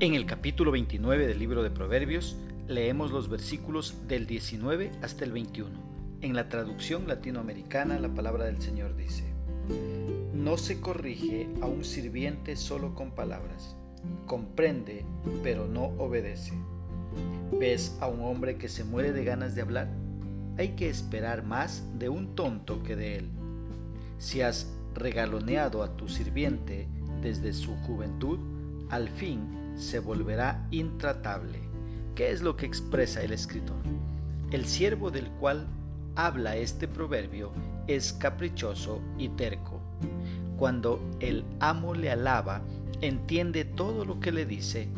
En el capítulo 29 del libro de Proverbios leemos los versículos del 19 hasta el 21. En la traducción latinoamericana la palabra del Señor dice, No se corrige a un sirviente solo con palabras, comprende pero no obedece. ¿Ves a un hombre que se muere de ganas de hablar? Hay que esperar más de un tonto que de él. Si has regaloneado a tu sirviente desde su juventud, al fin se volverá intratable. ¿Qué es lo que expresa el escritor? El siervo del cual habla este proverbio es caprichoso y terco. Cuando el amo le alaba, entiende todo lo que le dice,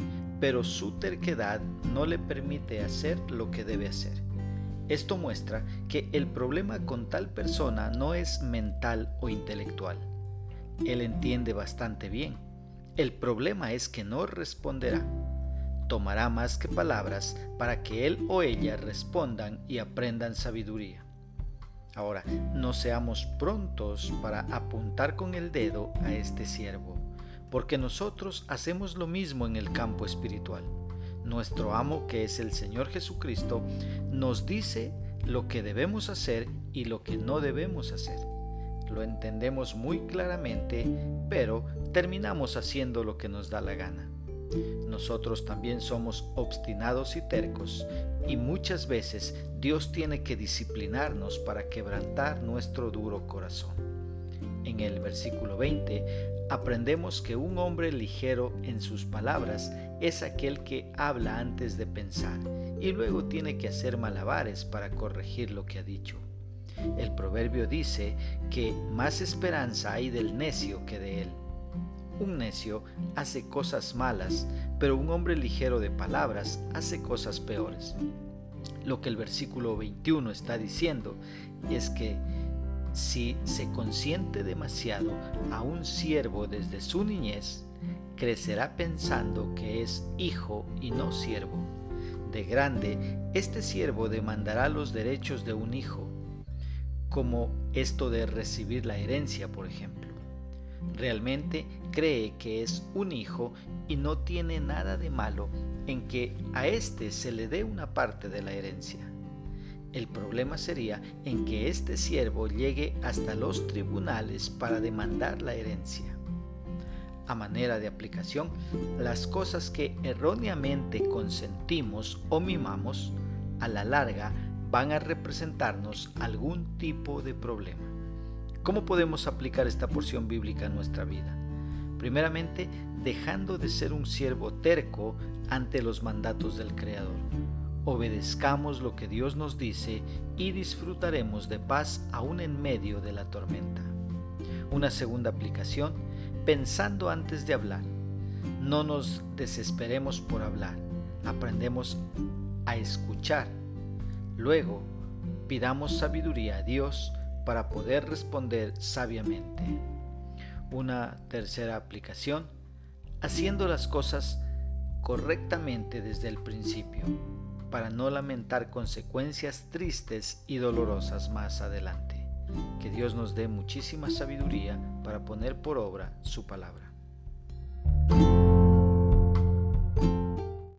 pero su terquedad no le permite hacer lo que debe hacer. Esto muestra que el problema con tal persona no es mental o intelectual. Él entiende bastante bien. El problema es que no responderá. Tomará más que palabras para que él o ella respondan y aprendan sabiduría. Ahora, no seamos prontos para apuntar con el dedo a este siervo, porque nosotros hacemos lo mismo en el campo espiritual. Nuestro amo, que es el Señor Jesucristo, nos dice lo que debemos hacer y lo que no debemos hacer. Lo entendemos muy claramente, pero terminamos haciendo lo que nos da la gana. Nosotros también somos obstinados y tercos y muchas veces Dios tiene que disciplinarnos para quebrantar nuestro duro corazón. En el versículo 20 aprendemos que un hombre ligero en sus palabras es aquel que habla antes de pensar y luego tiene que hacer malabares para corregir lo que ha dicho. El proverbio dice que más esperanza hay del necio que de él. Un necio hace cosas malas, pero un hombre ligero de palabras hace cosas peores. Lo que el versículo 21 está diciendo es que si se consiente demasiado a un siervo desde su niñez, crecerá pensando que es hijo y no siervo. De grande, este siervo demandará los derechos de un hijo, como esto de recibir la herencia, por ejemplo. Realmente cree que es un hijo y no tiene nada de malo en que a éste se le dé una parte de la herencia. El problema sería en que este siervo llegue hasta los tribunales para demandar la herencia. A manera de aplicación, las cosas que erróneamente consentimos o mimamos, a la larga van a representarnos algún tipo de problema. ¿Cómo podemos aplicar esta porción bíblica en nuestra vida? Primeramente, dejando de ser un siervo terco ante los mandatos del Creador. Obedezcamos lo que Dios nos dice y disfrutaremos de paz aún en medio de la tormenta. Una segunda aplicación, pensando antes de hablar. No nos desesperemos por hablar, aprendemos a escuchar. Luego, pidamos sabiduría a Dios para poder responder sabiamente. Una tercera aplicación, haciendo las cosas correctamente desde el principio, para no lamentar consecuencias tristes y dolorosas más adelante. Que Dios nos dé muchísima sabiduría para poner por obra su palabra.